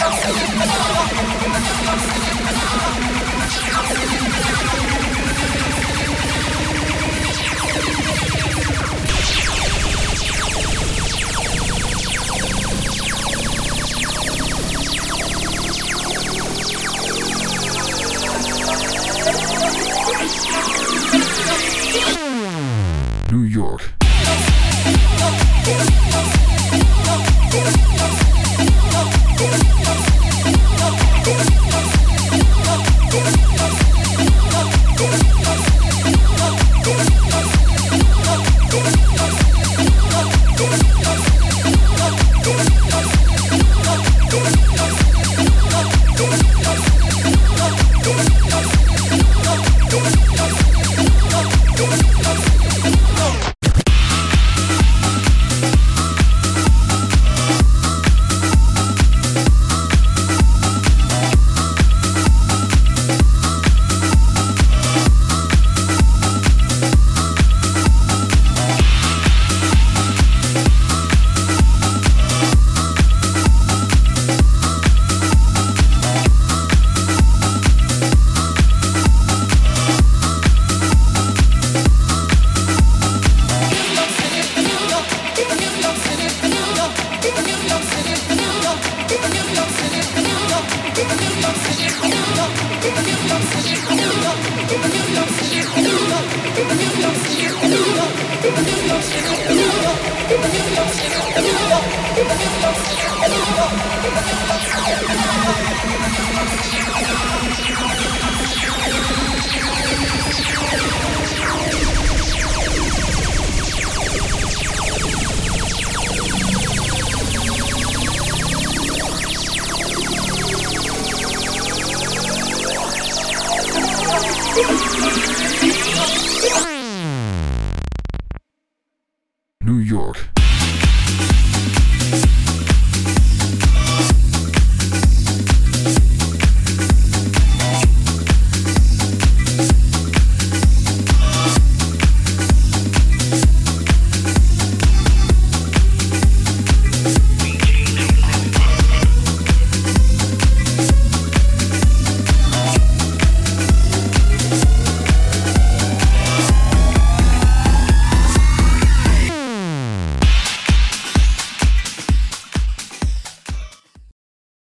You.